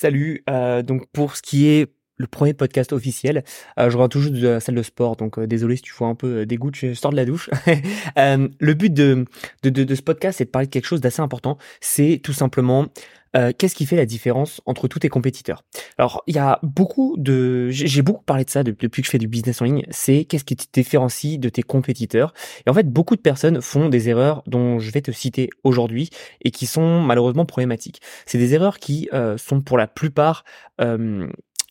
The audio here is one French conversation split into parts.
Salut, euh, donc pour ce qui est le premier podcast officiel, euh, je reviens toujours de la salle de sport, donc euh, désolé si tu vois un peu des gouttes, je sors de la douche. Euh, le but de, de, de, de ce podcast, c'est de parler de quelque chose d'assez important, c'est tout simplement euh, qu'est-ce qui fait la différence entre tous tes compétiteurs? Alors, il y a beaucoup de... J'ai beaucoup parlé de ça depuis que je fais du business en ligne, c'est qu'est-ce qui te différencie de tes compétiteurs? Et en fait, beaucoup de personnes font des erreurs dont je vais te citer aujourd'hui et qui sont malheureusement problématiques. C'est des erreurs qui sont pour la plupart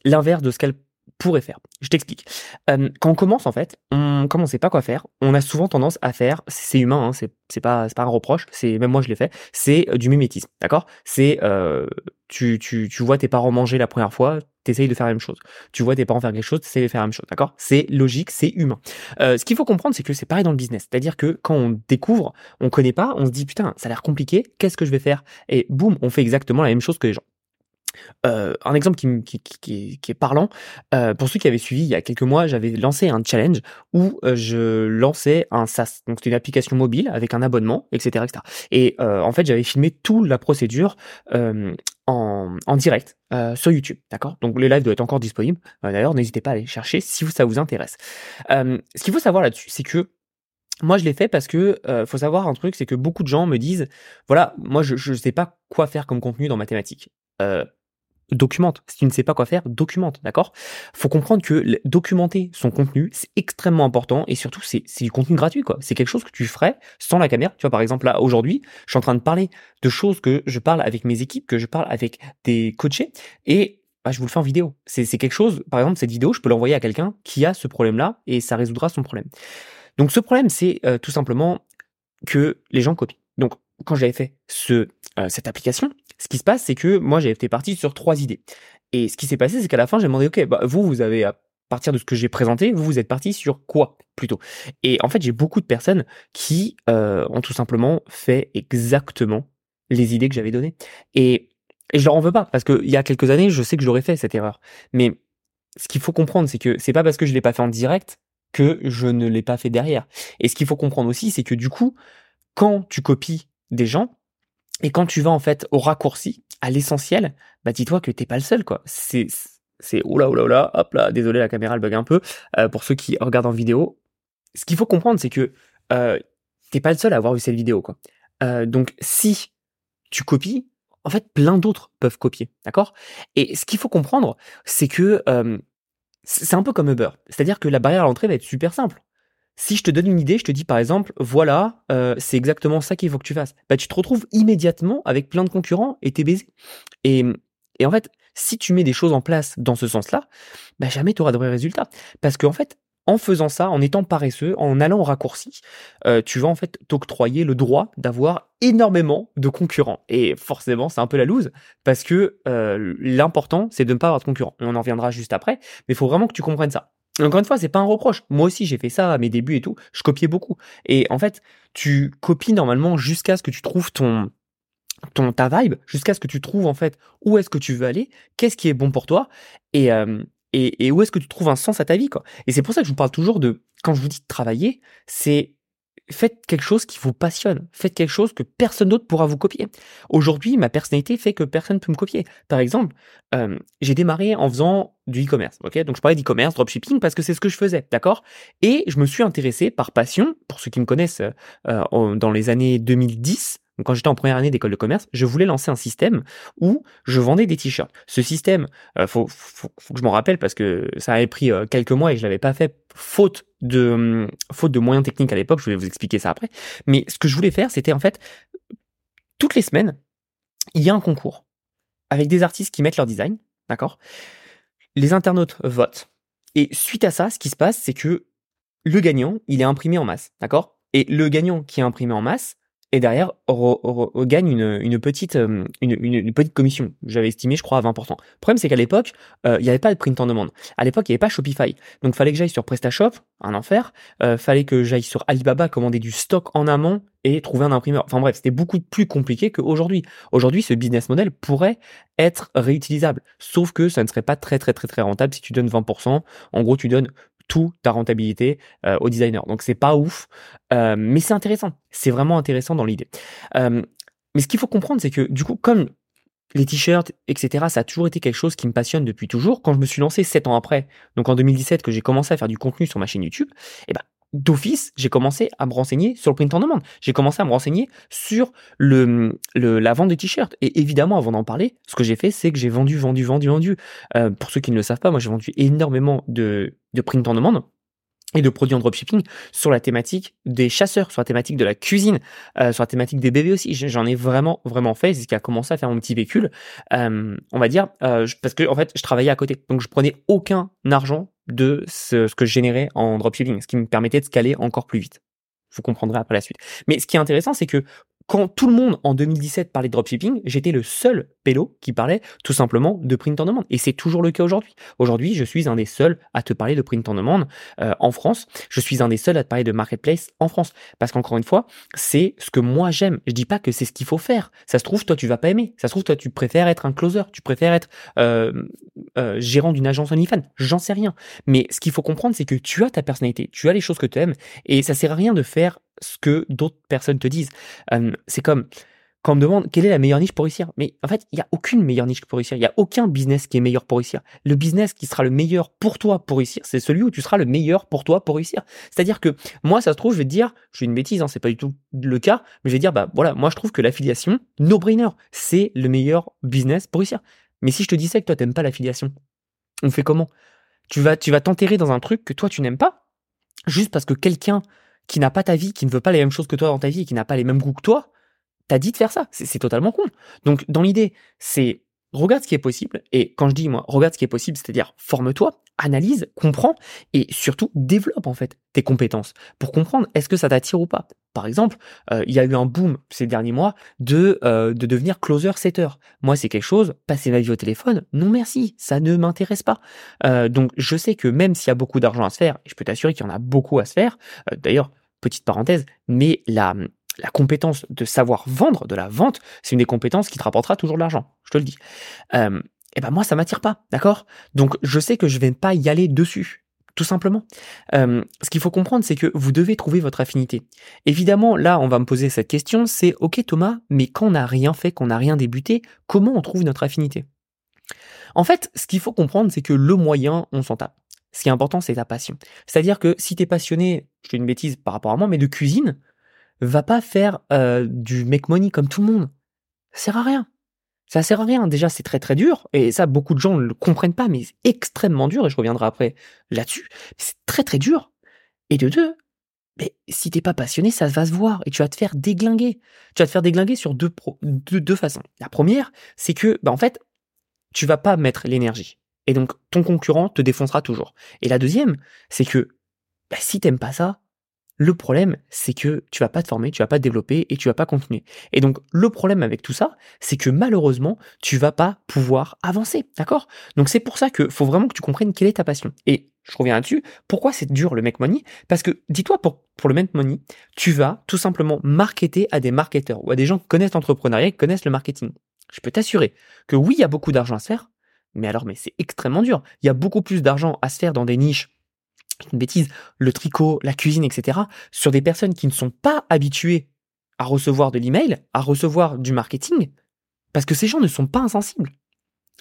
l'inverse de ce qu'elles pourraient faire. Je t'explique. Euh, quand on commence, en fait, on commence sait pas quoi faire. On a souvent tendance à faire, c'est humain, hein, c'est pas pas un reproche, c'est même moi je l'ai fait, c'est euh, du mimétisme, d'accord? C'est euh, tu, tu tu vois tes parents manger la première fois, t'essayes de faire la même chose. Tu vois tes parents faire quelque chose, t'essayes de faire la même chose, d'accord? C'est logique, c'est humain. Euh, ce qu'il faut comprendre, c'est que c'est pareil dans le business, c'est-à-dire que quand on découvre, on connaît pas, on se dit putain, ça a l'air compliqué, qu'est-ce que je vais faire? Et boum, on fait exactement la même chose que les gens. Euh, un exemple qui, est, parlant, euh, pour ceux qui avaient suivi il y a quelques mois, j'avais lancé un challenge où euh, je lançais un SaaS, donc c'était une application mobile avec un abonnement, etc., etc. Et en fait, j'avais filmé toute la procédure en, en direct sur YouTube, d'accord? Donc le live doit être encore disponible. D'ailleurs, n'hésitez pas à aller chercher si ça vous intéresse. Ce qu'il faut savoir là-dessus, c'est que moi, je l'ai fait parce que faut savoir un truc, c'est que beaucoup de gens me disent, voilà, moi, je je sais pas quoi faire comme contenu dans mathématiques. Euh, documente. Si tu ne sais pas quoi faire, documente, d'accord? Faut comprendre que documenter son contenu, c'est extrêmement important et surtout, c'est du contenu gratuit, quoi. C'est quelque chose que tu ferais sans la caméra. Tu vois, par exemple, là, aujourd'hui, je suis en train de parler de choses que je parle avec mes équipes, que je parle avec des coachés et bah, je vous le fais en vidéo. C'est c'est quelque chose, par exemple, cette vidéo, je peux l'envoyer à quelqu'un qui a ce problème-là et ça résoudra son problème. Donc, ce problème, c'est euh, tout simplement que les gens copient. Donc, quand j'avais fait ce, euh, cette application, ce qui se passe, c'est que moi, j'avais été parti sur trois idées. Et ce qui s'est passé, c'est qu'à la fin, j'ai demandé, OK, bah, vous, vous avez, à partir de ce que j'ai présenté, vous, vous êtes parti sur quoi, plutôt? Et en fait, j'ai beaucoup de personnes qui euh, ont tout simplement fait exactement les idées que j'avais données. Et, et je leur en veux pas, parce qu'il y a quelques années, je sais que j'aurais fait cette erreur. Mais ce qu'il faut comprendre, c'est que c'est pas parce que je l'ai pas fait en direct que je ne l'ai pas fait derrière. Et ce qu'il faut comprendre aussi, c'est que du coup, quand tu copies des gens et quand tu vas en fait au raccourci, à l'essentiel, bah dis-toi que t'es pas le seul quoi. C'est c'est oula oula oula, hop là, désolé la caméra elle bug un peu. Euh, pour ceux qui regardent en vidéo, ce qu'il faut comprendre c'est que euh, t'es pas le seul à avoir vu cette vidéo quoi. Euh, donc si tu copies, en fait plein d'autres peuvent copier, d'accord? Et ce qu'il faut comprendre, c'est que euh, c'est un peu comme Uber, c'est-à-dire que la barrière à l'entrée va être super simple. Si je te donne une idée, je te dis par exemple, voilà, euh, c'est exactement ça qu'il faut que tu fasses. Bah, tu te retrouves immédiatement avec plein de concurrents et t'es baisé. Et, et en fait, si tu mets des choses en place dans ce sens-là, bah, jamais tu auras de vrais résultats. Parce qu'en fait, en faisant ça, en étant paresseux, en allant au raccourci, euh, tu vas en fait t'octroyer le droit d'avoir énormément de concurrents. Et forcément, c'est un peu la loose, parce que euh, l'important, c'est de ne pas avoir de concurrents. On en reviendra juste après, mais il faut vraiment que tu comprennes ça. Encore une fois, c'est pas un reproche. Moi aussi, j'ai fait ça à mes débuts et tout. Je copiais beaucoup. Et en fait, tu copies normalement jusqu'à ce que tu trouves ton, ton ta vibe, jusqu'à ce que tu trouves en fait où est-ce que tu veux aller, qu'est-ce qui est bon pour toi, et, euh, et, où est-ce que tu trouves un sens à ta vie, quoi. Et c'est pour ça que je vous parle toujours de, quand je vous dis de travailler, c'est faites quelque chose qui vous passionne, faites quelque chose que personne d'autre pourra vous copier. Aujourd'hui, ma personnalité fait que personne ne peut me copier. Par exemple, euh, j'ai démarré en faisant du e-commerce, ok? Donc je parlais d'e-commerce, dropshipping parce que c'est ce que je faisais, d'accord? Et je me suis intéressé par passion, pour ceux qui me connaissent, euh, en- dans les années 2010. Quand j'étais en première année d'école de commerce, je voulais lancer un système où je vendais des t-shirts. Ce système, euh, faut, faut, faut que je m'en rappelle parce que ça avait pris euh, quelques mois et je l'avais pas fait faute de hum, faute de moyens techniques à l'époque. Je vais vous expliquer ça après. Mais ce que je voulais faire, c'était en fait toutes les semaines, il y a un concours avec des artistes qui mettent leur design, d'accord? Les internautes votent et suite à ça, ce qui se passe, c'est que le gagnant, il est imprimé en masse, d'accord? Et le gagnant qui est imprimé en masse, et derrière, re- re- re- gagne une, petite, euh, une petite commission. J'avais estimé, je crois, à 20%. Le problème, c'est qu'à l'époque, euh, il n'y avait pas de print en demande. À l'époque, il n'y avait pas Shopify. Donc, fallait que j'aille sur PrestaShop, un enfer. Euh, fallait que j'aille sur Alibaba, commander du stock en amont et trouver un imprimeur. Enfin bref, c'était beaucoup plus compliqué qu'aujourd'hui. Aujourd'hui, ce business model pourrait être réutilisable. Sauf que ça ne serait pas très, très, très, très rentable si tu donnes 20%. En gros, tu donnes tout ta rentabilité euh, au designer. Donc c'est pas ouf, euh, mais c'est intéressant. C'est vraiment intéressant dans l'idée. Euh, mais ce qu'il faut comprendre, c'est que du coup, comme les t-shirts, etc., ça a toujours été quelque chose qui me passionne depuis toujours. Quand je me suis lancé sept ans après, donc en 2017, que j'ai commencé à faire du contenu sur ma chaîne YouTube, eh ben, d'office, j'ai commencé à me renseigner sur le print en demande. J'ai commencé à me renseigner sur la vente des t-shirts. Et évidemment, avant d'en parler, ce que j'ai fait, c'est que j'ai vendu, vendu, vendu, vendu. Euh, pour ceux qui ne le savent pas, moi j'ai vendu énormément de, de print en demande et de produits en dropshipping sur la thématique des chasseurs, sur la thématique de la cuisine, euh, sur la thématique des bébés aussi. J'en ai vraiment, vraiment fait. C'est ce qui a commencé à faire mon petit véhicule. Euh, on va dire, parce que en fait, je travaillais à côté. Donc, je prenais aucun argent de ce, que je générais en dropshipping, ce qui me permettait de scaler encore plus vite. Vous comprendrez après la suite. Mais ce qui est intéressant, c'est que quand tout le monde en 2017 parlait de dropshipping, j'étais le seul pélo qui parlait tout simplement de print en demande. Et c'est toujours le cas aujourd'hui. Aujourd'hui, je suis un des seuls à te parler de print en demande euh, en France. Je suis un des seuls à te parler de marketplace en France. Parce qu'encore une fois, c'est ce que moi j'aime. Je dis pas que c'est ce qu'il faut faire. Ça se trouve, toi, tu vas pas aimer. Ça se trouve, toi, tu préfères être un closer. Tu préfères être euh, euh, gérant d'une agence OnlyFans. J'en sais rien. Mais ce qu'il faut comprendre, c'est que tu as ta personnalité. Tu as les choses que tu aimes. Et ça sert à rien de faire ce que d'autres personnes te disent. c'est comme quand on me demande quelle est la meilleure niche pour réussir? Mais en fait, il n'y a aucune meilleure niche pour réussir. Il n'y a aucun business qui est meilleur pour réussir. Le business qui sera le meilleur pour toi pour réussir, c'est celui où tu seras le meilleur pour toi pour réussir. C'est-à-dire que moi, ça se trouve, je vais te dire, je fais une bêtise, hein, c'est pas du tout le cas, mais je vais dire, bah voilà, moi je trouve que l'affiliation, no-brainer, c'est le meilleur business pour réussir. Mais si je te disais que toi t'aimes pas l'affiliation, on fait comment? Tu vas, tu vas t'enterrer dans un truc que toi tu n'aimes pas, juste parce que quelqu'un qui n'a pas ta vie, qui ne veut pas les mêmes choses que toi dans ta vie qui n'a pas les mêmes goûts que toi, t'as dit de faire ça. C'est totalement con. Donc, dans l'idée, c'est regarde ce qui est possible. Et quand je dis, moi, regarde ce qui est possible, c'est-à-dire forme-toi, analyse, comprends et surtout développe en fait tes compétences pour comprendre est-ce que ça t'attire ou pas. Par exemple, euh, il y a eu un boom ces derniers mois de, euh, de devenir closer setter. Moi, c'est quelque chose, passer ma vie au téléphone, non merci, ça ne m'intéresse pas. Euh, donc, je sais que même s'il y a beaucoup d'argent à se faire, et je peux t'assurer qu'il y en a beaucoup à se faire, d'ailleurs, petite parenthèse, mais la, la compétence de savoir vendre, de la vente, c'est une des compétences qui te rapportera toujours de l'argent, je te le dis. Et ben moi, ça m'attire pas, d'accord? Donc je sais que je vais pas y aller dessus, tout simplement. Euh, ce qu'il faut comprendre, c'est que vous devez trouver votre affinité. Évidemment, là, on va me poser cette question, c'est ok Thomas, mais quand on n'a rien fait, qu'on n'a rien débuté, comment on trouve notre affinité? En fait, ce qu'il faut comprendre, c'est que le moyen, on s'en tape. Ce qui est important, c'est ta passion. C'est-à-dire que si tu es passionné, je fais une bêtise par rapport à moi, mais de cuisine, va pas faire euh, du make money comme tout le monde. Ça sert à rien. Ça sert à rien. Déjà, c'est très très dur. Et ça, beaucoup de gens ne le comprennent pas, mais c'est extrêmement dur. Et je reviendrai après là-dessus. C'est très très dur. Et de deux, mais si t'es pas passionné, ça va se voir. Et tu vas te faire déglinguer. Tu vas te faire déglinguer sur deux, façons. La première, c'est que, bah, en fait, tu vas pas mettre l'énergie. Et donc, ton concurrent te défoncera toujours. Et la deuxième, c'est que, bah, si t'aimes pas ça, le problème, c'est que tu vas pas te former, tu vas pas te développer et tu vas pas continuer. Et donc, le problème avec tout ça, c'est que malheureusement, tu vas pas pouvoir avancer. D'accord? Donc, c'est pour ça que faut vraiment que tu comprennes quelle est ta passion. Et je reviens là-dessus. Pourquoi c'est dur le make money? Parce que, dis-toi, pour, pour le make money, tu vas tout simplement marketer à des marketeurs ou à des gens qui connaissent l'entrepreneuriat, qui connaissent le marketing. Je peux t'assurer que oui, il y a beaucoup d'argent à se faire, mais alors, mais c'est extrêmement dur. Il y a beaucoup plus d'argent à se faire dans des niches une bêtise, le tricot, la cuisine, etc., sur des personnes qui ne sont pas habituées à recevoir de l'email, à recevoir du marketing, parce que ces gens ne sont pas insensibles,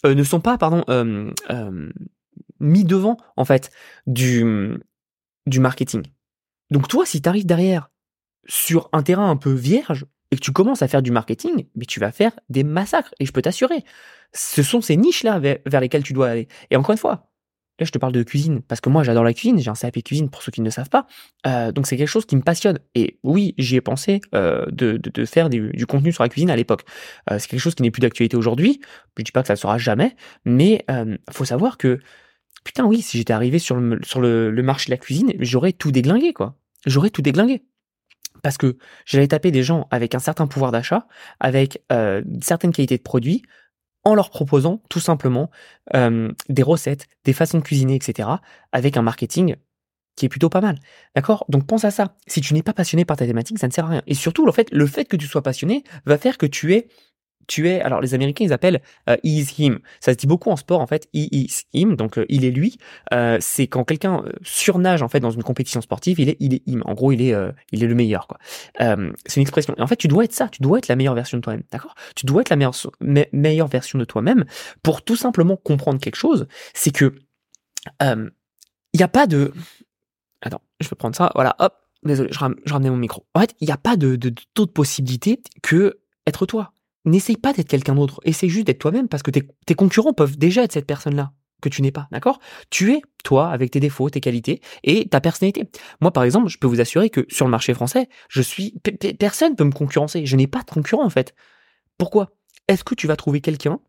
euh, ne sont pas, pardon, euh, euh, mis devant, en fait, du, du marketing. Donc toi, si tu arrives derrière sur un terrain un peu vierge et que tu commences à faire du marketing, mais tu vas faire des massacres, et je peux t'assurer, ce sont ces niches-là vers lesquelles tu dois aller. Et encore une fois, Là, je te parle de cuisine parce que moi, j'adore la cuisine. J'ai un CAP cuisine pour ceux qui ne le savent pas. Euh, donc, c'est quelque chose qui me passionne. Et oui, j'y ai pensé euh, de, de, faire du, contenu sur la cuisine à l'époque. Euh, c'est quelque chose qui n'est plus d'actualité aujourd'hui. Je dis pas que ça ne sera jamais, mais euh, faut savoir que putain, oui, si j'étais arrivé sur le sur le, le marché de la cuisine, j'aurais tout déglingué, quoi. J'aurais tout déglingué parce que j'allais taper des gens avec un certain pouvoir d'achat, avec euh, certaines qualités de produits, en leur proposant tout simplement euh, des recettes, des façons de cuisiner, etc., avec un marketing qui est plutôt pas mal. D'accord? Donc pense à ça. Si tu n'es pas passionné par ta thématique, ça ne sert à rien. Et surtout, le fait, le fait que tu sois passionné va faire que tu aies tu es, alors les Américains ils appellent euh, is him. Ça se dit beaucoup en sport en fait, he is him, donc euh, il est lui. Euh, c'est quand quelqu'un euh, surnage en fait dans une compétition sportive, il est il est him. En gros, il est il est le meilleur quoi. c'est une expression. Et en fait, tu dois être ça, tu dois être la meilleure version de toi-même, d'accord? Tu dois être la meilleure meilleure version de toi-même pour tout simplement comprendre quelque chose. C'est que il n'y a pas de Attends, je vais prendre ça. Voilà, hop. Désolé, je, ramenais mon micro. En fait, il n'y a pas de, de, de possibilité que être toi n'essaye pas d'être quelqu'un d'autre. Essaye juste d'être toi-même parce que tes, concurrents peuvent déjà être cette personne-là que tu n'es pas, d'accord? Tu es toi avec tes défauts, tes qualités et ta personnalité. Moi, par exemple, je peux vous assurer que sur le marché français, je suis personne peut me concurrencer. Je n'ai pas de concurrent en fait. Pourquoi? Est-ce que tu vas trouver quelqu'un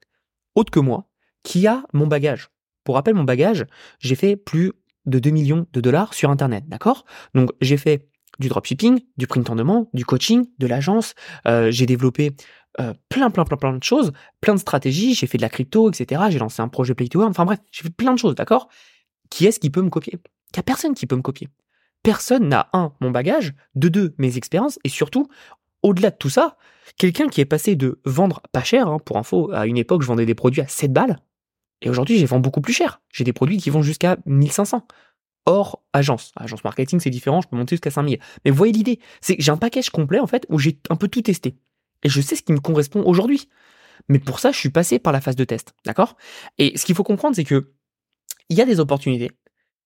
autre que moi qui a mon bagage? Pour rappel, mon bagage, j'ai fait plus de 2 millions de dollars sur Internet, d'accord? Donc j'ai fait du dropshipping, du print demande, du coaching, de l'agence. Euh, j'ai développé euh, plein, plein, plein, plein de choses, plein de stratégies. J'ai fait de la crypto, etc. J'ai lancé un projet Play to Earn. Enfin bref, j'ai fait plein de choses, d'accord? Qui est-ce qui peut me copier? Il n'y a personne qui peut me copier. Personne n'a, un, mon bagage, de deux, mes expériences, et surtout, au-delà de tout ça, quelqu'un qui est passé de vendre pas cher, hein, pour info, à une époque, je vendais des produits à 7 balles, et aujourd'hui, je les vends beaucoup plus cher. J'ai des produits qui vont jusqu'à 1500 hors agence. Agence marketing, c'est différent, je peux monter jusqu'à 5000. Mais vous voyez l'idée, c'est que j'ai un package complet en fait où j'ai un peu tout testé. Et je sais ce qui me correspond aujourd'hui. Mais pour ça, je suis passé par la phase de test, d'accord? Et ce qu'il faut comprendre, c'est que il y a des opportunités,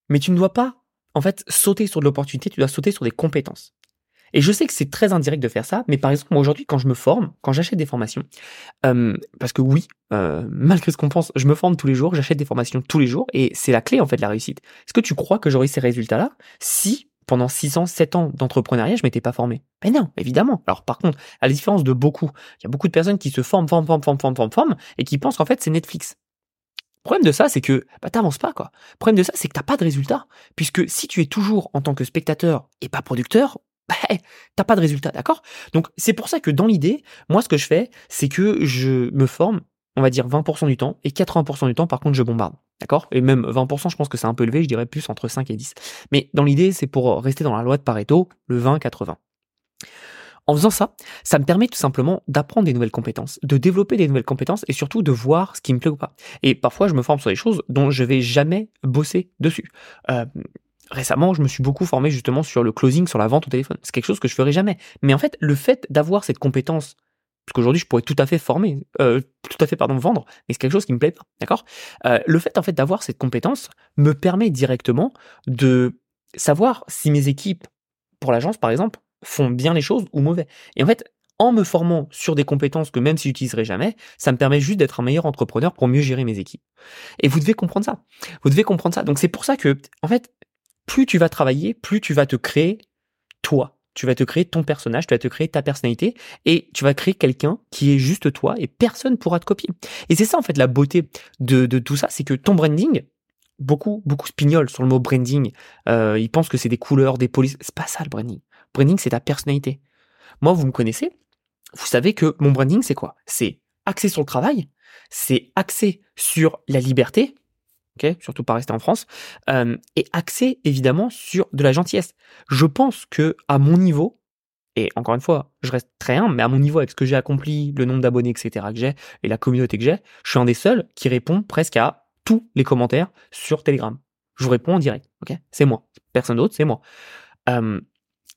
mais tu ne dois pas en fait sauter sur de l'opportunité, tu dois sauter sur des compétences. Et je sais que c'est très indirect de faire ça, mais par exemple, moi aujourd'hui, quand je me forme, quand j'achète des formations, euh, parce que oui, euh, malgré ce qu'on pense, je me forme tous les jours, j'achète des formations tous les jours, et c'est la clé en fait de la réussite. Est-ce que tu crois que j'aurais ces résultats-là si pendant 6 ans, 7 ans d'entrepreneuriat, je m'étais pas formé Ben non, évidemment. Alors par contre, à la différence de beaucoup, il y a beaucoup de personnes qui se forment, forment, forment, forment, forment, forment, forment et qui pensent qu'en fait c'est Netflix. Le problème de ça, c'est que bah, t'avances pas, quoi. Le problème de ça, c'est que t'as pas de résultat. Puisque si tu es toujours en tant que spectateur et pas producteur, bah, t'as pas de résultat, d'accord? Donc c'est pour ça que dans l'idée, moi ce que je fais, c'est que je me forme, on va dire 20% du temps, et 80% du temps, par contre, je bombarde. D'accord? Et même 20%, je pense que c'est un peu élevé, je dirais plus entre 5 et 10. Mais dans l'idée, c'est pour rester dans la loi de Pareto, le 20-80. En faisant ça, ça me permet tout simplement d'apprendre des nouvelles compétences, de développer des nouvelles compétences et surtout de voir ce qui me plaît ou pas. Et parfois, je me forme sur des choses dont je vais jamais bosser dessus. Euh, récemment, je me suis beaucoup formé justement sur le closing, sur la vente au téléphone. C'est quelque chose que je ferai jamais. Mais en fait, le fait d'avoir cette compétence, parce qu'aujourd'hui, je pourrais tout à fait former, euh, tout à fait pardon vendre, mais c'est quelque chose qui me plaît pas, d'accord? Euh, Le fait en fait d'avoir cette compétence me permet directement de savoir si mes équipes pour l'agence, par exemple, font bien les choses ou mauvais. Et en fait, en me formant sur des compétences que même si j'utiliserai jamais, ça me permet juste d'être un meilleur entrepreneur pour mieux gérer mes équipes. Et vous devez comprendre ça. Vous devez comprendre ça. Donc c'est pour ça que, en fait, plus tu vas travailler, plus tu vas te créer toi. Tu vas te créer ton personnage, tu vas te créer ta personnalité et tu vas créer quelqu'un qui est juste toi et personne pourra te copier. Et c'est ça en fait la beauté de, tout ça, c'est que ton branding, beaucoup beaucoup spignolent sur le mot branding. Euh, ils pensent que c'est des couleurs, des polices. C'est pas ça le branding. Branding c'est ta personnalité. Moi vous me connaissez, vous savez que mon branding c'est quoi? C'est axé sur le travail, c'est axé sur la liberté, surtout pas rester en France, euh, et axé évidemment sur de la gentillesse. Je pense que à mon niveau, et encore une fois, je reste très humble, mais à mon niveau, avec ce que j'ai accompli, le nombre d'abonnés, etc., que j'ai, et la communauté que j'ai, je suis un des seuls qui répond presque à tous les commentaires sur Telegram. Je vous réponds en direct, C'est moi. Personne d'autre, c'est moi. Euh,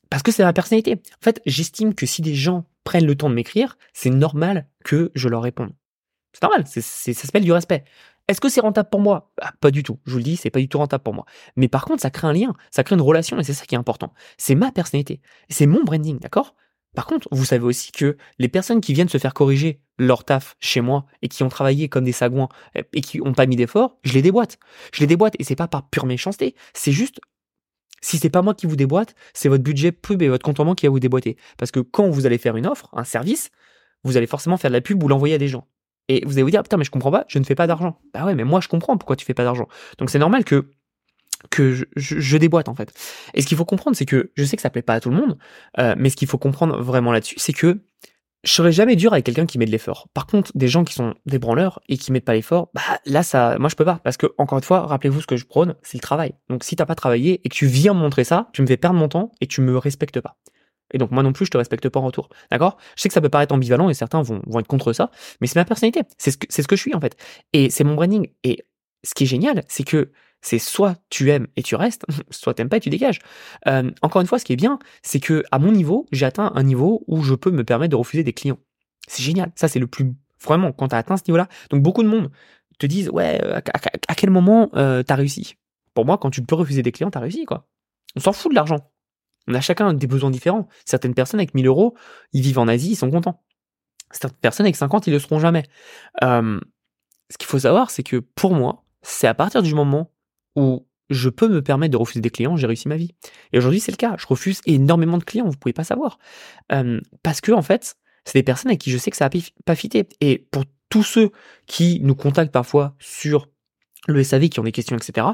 parce que c'est ma personnalité. En fait, j'estime que si des gens prennent le temps de m'écrire, c'est normal que je leur réponde. C'est normal, c'est, ça s'appelle du respect. Est-ce que c'est rentable pour moi? Bah, Pas du tout. Je vous le dis, c'est pas du tout rentable pour moi. Mais par contre, ça crée un lien, ça crée une relation et c'est ça qui est important. C'est ma personnalité, c'est mon branding, d'accord? Par contre, vous savez aussi que les personnes qui viennent se faire corriger leur taf chez moi et qui ont travaillé comme des sagouins et qui n'ont pas mis d'effort, je les déboîte. Je les déboîte et c'est pas par pure méchanceté, c'est juste si c'est pas moi qui vous déboîte, c'est votre budget pub et votre compte en qui va vous déboîter. Parce que quand vous allez faire une offre, un service, vous allez forcément faire de la pub ou l'envoyer à des gens. Et vous allez vous dire, putain, mais je comprends pas, je ne fais pas d'argent. Bah ouais, mais moi je comprends pourquoi tu fais pas d'argent. Donc c'est normal que que je, je, déboîte en fait. Et ce qu'il faut comprendre, c'est que je sais que ça plaît pas à tout le monde, euh, mais ce qu'il faut comprendre vraiment là-dessus, c'est que je serais jamais dur avec quelqu'un qui met de l'effort. Par contre, des gens qui sont des branleurs et qui mettent pas l'effort, bah là ça, moi je peux pas parce que encore une fois, rappelez-vous ce que je prône, c'est le travail. Donc si t'as pas travaillé et que tu viens me montrer ça, tu me fais perdre mon temps et tu me respectes pas. Et donc moi non plus, je te respecte pas en retour. D'accord? Je sais que ça peut paraître ambivalent et certains vont, vont être contre ça, mais c'est ma personnalité. C'est ce, que, c'est ce que je suis en fait. Et c'est mon branding. Et ce qui est génial, c'est que c'est soit tu aimes et tu restes, soit t'aimes pas et tu dégages. Euh, encore une fois, ce qui est bien, c'est que à mon niveau, j'ai atteint un niveau où je peux me permettre de refuser des clients. C'est génial. Ça, c'est le plus vraiment quand tu as atteint ce niveau-là. Donc beaucoup de monde te disent ouais, à, quel moment euh, t'as réussi? Pour moi, quand tu peux refuser des clients, t'as réussi quoi. On s'en fout de l'argent. On a chacun des besoins différents. Certaines personnes avec 1000 euros, ils vivent en Asie, ils sont contents. Certaines personnes avec 50, ils le seront jamais. Ce qu'il faut savoir, c'est que pour moi, c'est à partir du moment où je peux me permettre de refuser des clients, j'ai réussi ma vie. Et aujourd'hui, c'est le cas. Je refuse énormément de clients, vous pouvez pas savoir. Parce que, en fait, c'est des personnes avec qui je sais que ça n'a pas fité. Et pour tous ceux qui nous contactent parfois sur le SAV, qui ont des questions, etc.,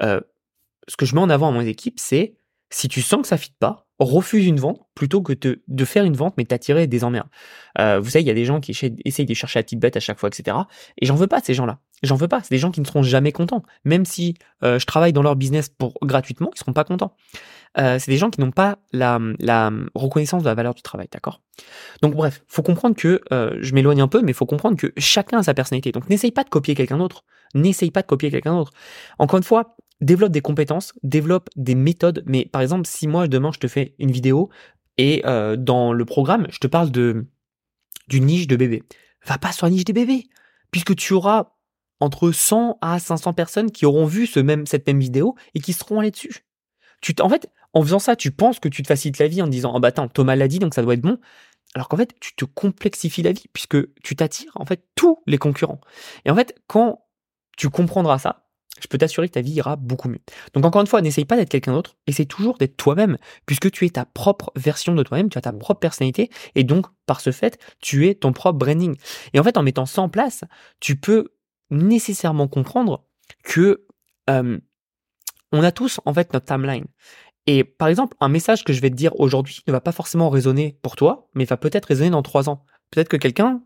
ce que je mets en avant à mon équipe, c'est si tu sens que ça ne fit pas, refuse une vente plutôt que de, faire une vente mais t'attirer des emmerdes. Euh, vous savez, il y a des gens qui essayent de chercher la petite bête à chaque fois, etc. Et j'en veux pas ces gens-là. J'en veux pas. C'est des gens qui ne seront jamais contents. Même si euh, je travaille dans leur business pour gratuitement, ils seront pas contents. Euh, c'est des gens qui n'ont pas la, la, reconnaissance de la valeur du travail, d'accord? Donc bref, faut comprendre que euh, je m'éloigne un peu, mais faut comprendre que chacun a sa personnalité. Donc n'essaye pas de copier quelqu'un d'autre. N'essaye pas de copier quelqu'un d'autre. Encore une fois, développe des compétences, développe des méthodes. Mais par exemple, si moi demain je te fais une vidéo et euh, dans le programme je te parle de d'une niche de bébé, va pas sur la niche des bébés, puisque tu auras entre 100 à 500 personnes qui auront vu ce même, cette même vidéo et qui seront allées dessus. Tu en fait, en faisant ça, tu penses que tu te facilites la vie en disant, oh bah attends, Thomas l'a dit, donc ça doit être bon. Alors qu'en fait, tu te complexifies la vie puisque tu t'attires en fait tous les concurrents. Et en fait, quand tu comprendras ça, je peux t'assurer que ta vie ira beaucoup mieux. Donc encore une fois, n'essaye pas d'être quelqu'un d'autre, essaye toujours d'être toi-même, puisque tu es ta propre version de toi-même, tu as ta propre personnalité, et donc par ce fait, tu es ton propre branding. Et en fait, en mettant ça en place, tu peux nécessairement comprendre que euh, on a tous en fait notre timeline. Et par exemple, un message que je vais te dire aujourd'hui ne va pas forcément résonner pour toi, mais va peut-être résonner dans trois ans. Peut-être que quelqu'un,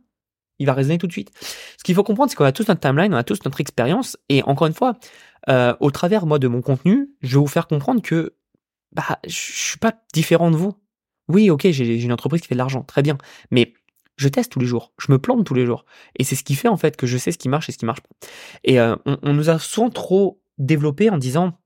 il va résonner tout de suite. Ce qu'il faut comprendre, c'est qu'on a tous notre timeline, on a tous notre expérience, et encore une fois, euh, au travers moi de mon contenu, je vais vous faire comprendre que bah je suis pas différent de vous. Oui, ok, j'ai une entreprise qui fait de l'argent, très bien, mais je teste tous les jours, je me plante tous les jours. Et c'est ce qui fait en fait que je sais ce qui marche et ce qui marche pas. Et euh, on, nous a souvent trop développé en disant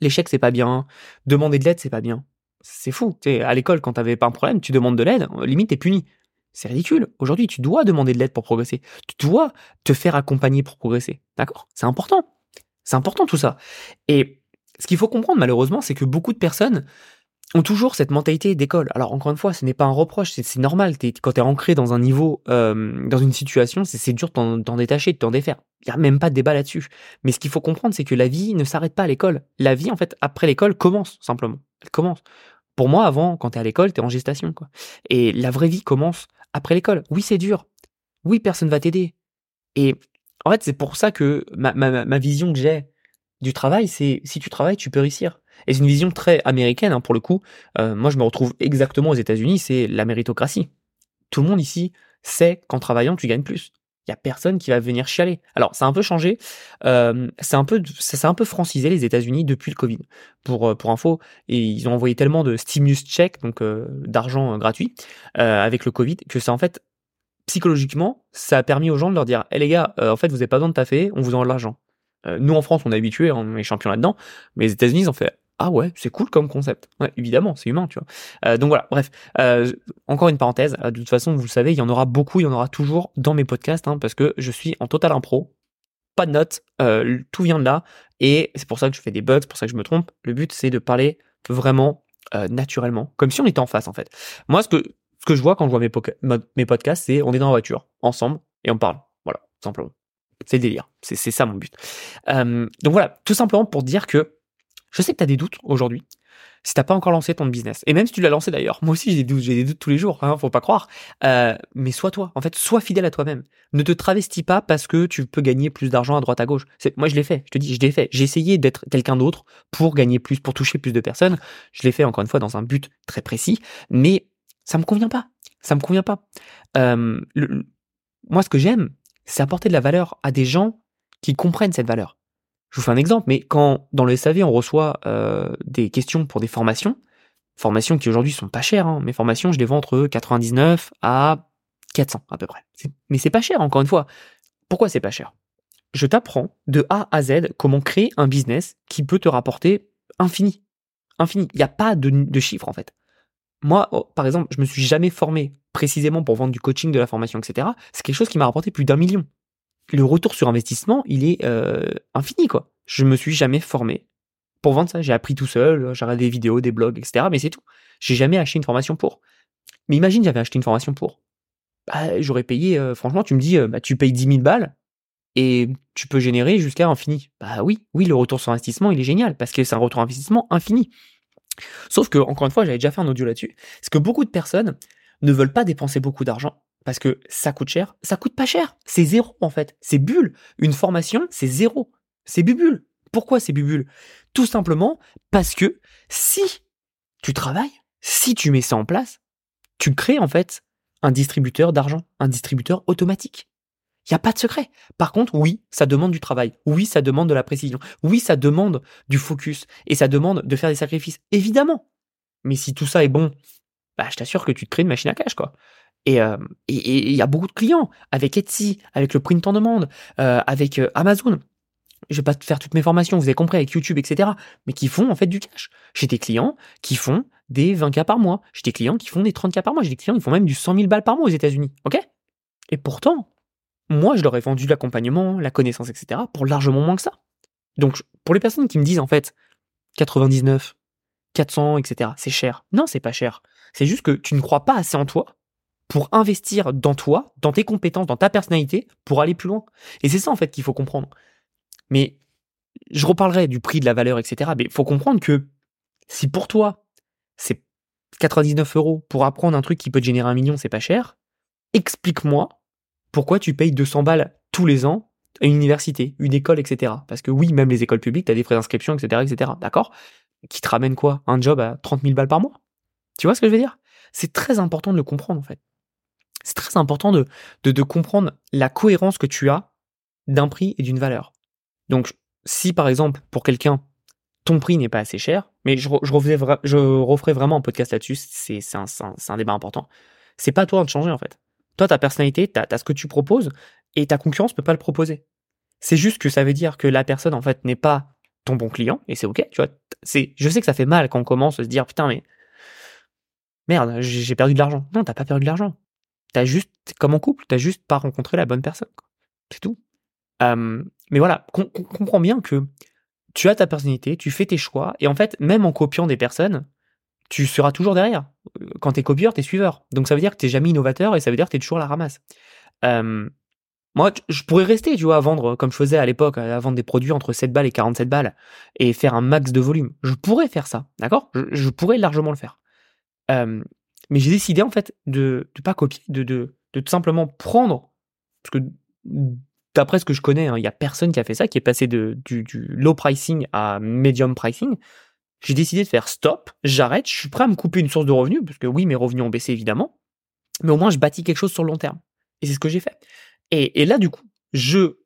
l'échec c'est pas bien, demander de l'aide c'est pas bien. C'est fou. À l'école, quand t'avais pas un problème, tu demandes de l'aide, limite t'es puni. C'est ridicule. Aujourd'hui, tu dois demander de l'aide pour progresser. Tu dois te faire accompagner pour progresser. D'accord? C'est important. C'est important tout ça. Et ce qu'il faut comprendre malheureusement, c'est que beaucoup de personnes ont toujours cette mentalité d'école. Alors encore une fois, ce n'est pas un reproche, c'est normal. Quand tu es ancré dans un niveau, euh, dans une situation, c'est dur de t'en détacher, de t'en défaire. Il n'y a même pas de débat là-dessus. Mais ce qu'il faut comprendre, c'est que la vie ne s'arrête pas à l'école. La vie, en fait, après l'école, commence simplement. Elle commence. Pour moi, avant, quand tu es à l'école, tu es en gestation. Et la vraie vie commence après l'école. Oui, c'est dur. Oui, personne va t'aider. Et en fait, c'est pour ça que ma, ma, ma vision que j'ai du travail, c'est si tu travailles, tu peux réussir. Et c'est une vision très américaine, hein, pour le coup. Euh, moi, je me retrouve exactement aux États-Unis, c'est la méritocratie. Tout le monde ici sait qu'en travaillant, tu gagnes plus. A personne qui va venir chialer. Alors, ça a un peu changé. Euh, c'est un peu, ça s'est un peu francisé les États-Unis depuis le Covid. Pour euh, pour info, et ils ont envoyé tellement de stimulus check, donc d'argent gratuit, avec le Covid, que ça en fait psychologiquement, ça a permis aux gens de leur dire, hé les gars, en fait, vous n'avez pas besoin de taffer, on vous envoie de l'argent. nous en France, on est habitués, on est champions là-dedans, mais les États-Unis, ils ont fait ah ouais, c'est cool comme concept. Évidemment, c'est humain, tu vois. Euh, donc voilà, bref. Euh, encore une parenthèse. Euh, de toute façon, vous le savez, il y en aura beaucoup, il y en aura toujours dans mes podcasts, hein, parce que je suis en total impro. Pas de notes, tout vient de là, et c'est pour ça que je fais des bugs, c'est pour ça que je me trompe. Le but, c'est de parler vraiment naturellement, comme si on était en face, en fait. Moi, ce que ce que je vois quand je vois mes, mes podcasts, c'est on est dans la voiture, ensemble, et on parle. Voilà, simplement. C'est le délire. C'est ça mon but. donc voilà, tout simplement pour dire que je sais que tu as des doutes aujourd'hui. Si t'as pas encore lancé ton business, et même si tu l'as lancé d'ailleurs, moi aussi j'ai des doutes, j'ai des doutes tous les jours, hein, faut pas croire. Euh, mais sois toi, en fait, sois fidèle à toi-même. Ne te travestis pas parce que tu peux gagner plus d'argent à droite à gauche. Moi je l'ai fait, je te dis, je l'ai fait. J'ai essayé d'être quelqu'un d'autre pour gagner plus, pour toucher plus de personnes. Je l'ai fait encore une fois dans un but très précis, mais ça me convient pas. Ça me convient pas. Euh, moi ce que j'aime, c'est apporter de la valeur à des gens qui comprennent cette valeur. Je vous fais un exemple, mais quand dans le SAV on reçoit euh, des questions pour des formations, Formations qui aujourd'hui sont pas chères. Hein. Mes formations, je les vends entre 99 à 400 à peu près. Mais c'est pas cher, encore une fois. Pourquoi c'est pas cher? Je t'apprends de A à Z comment créer un business qui peut te rapporter infini. Infini. Il n'y a pas de, de chiffre en fait. Moi, oh, par exemple, je me suis jamais formé précisément pour vendre du coaching, de la formation, etc. C'est quelque chose qui m'a rapporté plus d'un million. Le retour sur investissement, il est euh, infini, quoi. Je me suis jamais formé pour vendre ça. J'ai appris tout seul, j'ai regardé des vidéos, des blogs, etc. Mais c'est tout. J'ai jamais acheté une formation pour. Mais imagine, j'avais acheté une formation pour. Bah, j'aurais payé, euh, franchement, tu me dis, euh, bah, tu payes 10 000 balles et tu peux générer jusqu'à infini. Bah oui, oui, le retour sur investissement, il est génial parce que c'est un retour investissement infini. Sauf que, encore une fois, j'avais déjà fait un audio là-dessus. C'est que beaucoup de personnes ne veulent pas dépenser beaucoup d'argent parce que ça coûte cher. Ça coûte pas cher. C'est zéro, en fait. C'est bulle. Une formation, c'est zéro. C'est bubule. Pourquoi c'est bubule? Tout simplement parce que si tu travailles, si tu mets ça en place, tu crées, en fait, un distributeur d'argent, un distributeur automatique. Il n'y a pas de secret. Par contre, oui, ça demande du travail. Oui, ça demande de la précision. Oui, ça demande du focus. Et ça demande de faire des sacrifices. Évidemment. Mais si tout ça est bon, bah, je t'assure que tu te crées une machine à cash, quoi. Et euh, il y a beaucoup de clients avec Etsy, avec le print en demande, euh, avec euh, Amazon. Je vais pas faire toutes mes formations, vous avez compris, avec YouTube, etc. Mais qui font en fait du cash. J'ai des clients qui font des 20K par mois. J'ai des clients qui font des 30K par mois. J'ai des clients qui font même du 100 000 balles par mois aux États-Unis. OK? Et pourtant, moi, je leur ai vendu l'accompagnement, la connaissance, etc. pour largement moins que ça. Donc, pour les personnes qui me disent, en fait, 99, 400, etc., c'est cher. Non, c'est pas cher. C'est juste que tu ne crois pas assez en toi pour investir dans toi, dans tes compétences, dans ta personnalité, pour aller plus loin. Et c'est ça, en fait, qu'il faut comprendre. Mais je reparlerai du prix, de la valeur, etc. Mais il faut comprendre que si pour toi, c'est 99 euros pour apprendre un truc qui peut te générer un million, c'est pas cher, explique-moi pourquoi tu payes 200 balles tous les ans à une université, une école, etc. Parce que oui, même les écoles publiques, tu as des frais d'inscription, etc., etc. D'accord? Qui te ramènent quoi? Un job à 30 000 balles par mois Tu vois ce que je veux dire? C'est très important de le comprendre, en fait. C'est très important de, de, comprendre la cohérence que tu as d'un prix et d'une valeur. Donc, si par exemple, pour quelqu'un, ton prix n'est pas assez cher, mais je, je, je referai vraiment un podcast là-dessus, c'est un, un débat important. C'est pas à toi de changer en fait. Toi, ta personnalité, tu as, ce que tu proposes et ta concurrence peut pas le proposer. C'est juste que ça veut dire que la personne, en fait, n'est pas ton bon client et c'est ok, tu vois. Je sais que ça fait mal quand on commence à se dire putain, mais merde, j'ai perdu de l'argent. Non, t'as pas perdu de l'argent. T'as juste, comme en couple, t'as juste pas rencontré la bonne personne. C'est tout. mais voilà, comprends bien que tu as ta personnalité, tu fais tes choix, et en fait, même en copiant des personnes, tu seras toujours derrière. Quand t'es copieur, t'es suiveur. Donc ça veut dire que t'es jamais innovateur et ça veut dire que t'es toujours à la ramasse. moi, je pourrais rester, tu vois, à vendre comme je faisais à l'époque, à vendre des produits entre 7 balles et 47 balles et faire un max de volume. Je pourrais faire ça, d'accord? Je, pourrais largement le faire. Mais j'ai décidé en fait de ne pas copier, de, de, de, tout simplement prendre, parce que d'après ce que je connais, hein, il y a personne qui a fait ça, qui est passé de, du, low pricing à medium pricing j'ai décidé de faire stop, j'arrête, je suis prêt à me couper une source de revenus, parce que oui, mes revenus ont baissé évidemment, mais au moins je bâtis quelque chose sur le long terme. Et c'est ce que j'ai fait. Et, là, du coup, je,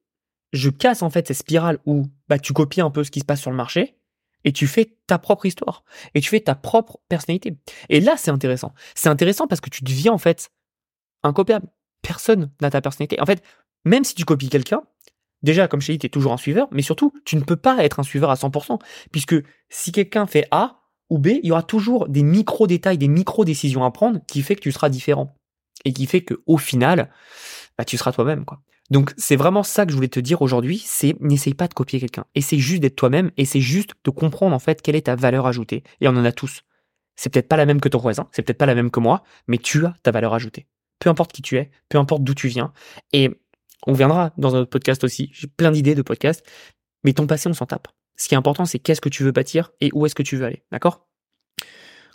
je casse en fait cette spirale où bah, tu copies un peu ce qui se passe sur le marché et tu fais ta propre histoire et tu fais ta propre personnalité. Et là, c'est intéressant. C'est intéressant parce que tu deviens en fait incopiable. Personne n'a ta personnalité. En fait, même si tu copies quelqu'un, déjà, comme je t'ai dit, tu es toujours un suiveur, mais surtout, tu ne peux pas être un suiveur à 100%, puisque si quelqu'un fait A ou B, il y aura toujours des micro-détails, des micro-décisions à prendre qui fait que tu seras différent. Et qui fait que au final, bah, tu seras toi-même. quoi. Donc c'est vraiment ça que je voulais te dire aujourd'hui, c'est n'essaye pas de copier quelqu'un. Essaye juste d'être toi-même c'est juste de comprendre en fait quelle est ta valeur ajoutée. Et on en a tous. C'est peut-être pas la même que ton voisin, c'est peut-être pas la même que moi, mais tu as ta valeur ajoutée. Peu importe qui tu es, peu importe d'où tu viens. Et on viendra dans un autre podcast aussi. J'ai plein d'idées de podcasts. Mais ton passé, on s'en tape. Ce qui est important, c'est qu'est-ce que tu veux bâtir et où est-ce que tu veux aller. D'accord?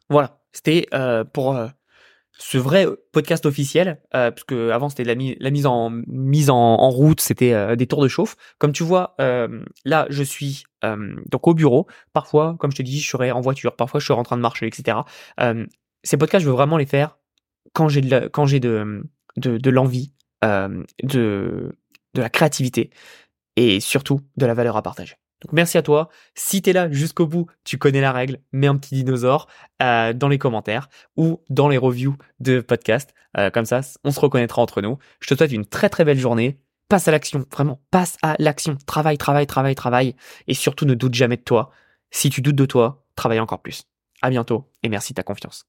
Voilà. C'était euh, pour euh, ce vrai podcast officiel, euh, parce que avant c'était la, mise en route, c'était des tours de chauffe. Comme tu vois, là je suis donc au bureau. Parfois, comme je te dis, je serai en voiture. Parfois, je serai en train de marcher, etc. ces podcasts, je veux vraiment les faire quand j'ai de, quand l'envie, euh, de la créativité et surtout de la valeur à partager. Donc merci à toi. Si t'es là jusqu'au bout, tu connais la règle. Mets un petit dinosaure euh, dans les commentaires ou dans les reviews de podcast. Euh, comme ça, on se reconnaîtra entre nous. Je te souhaite une très très belle journée. Passe à l'action, vraiment, passe à l'action. Travaille, travaille, travaille, travaille. Et surtout, ne doute jamais de toi. Si tu doutes de toi, travaille encore plus. À bientôt et merci de ta confiance.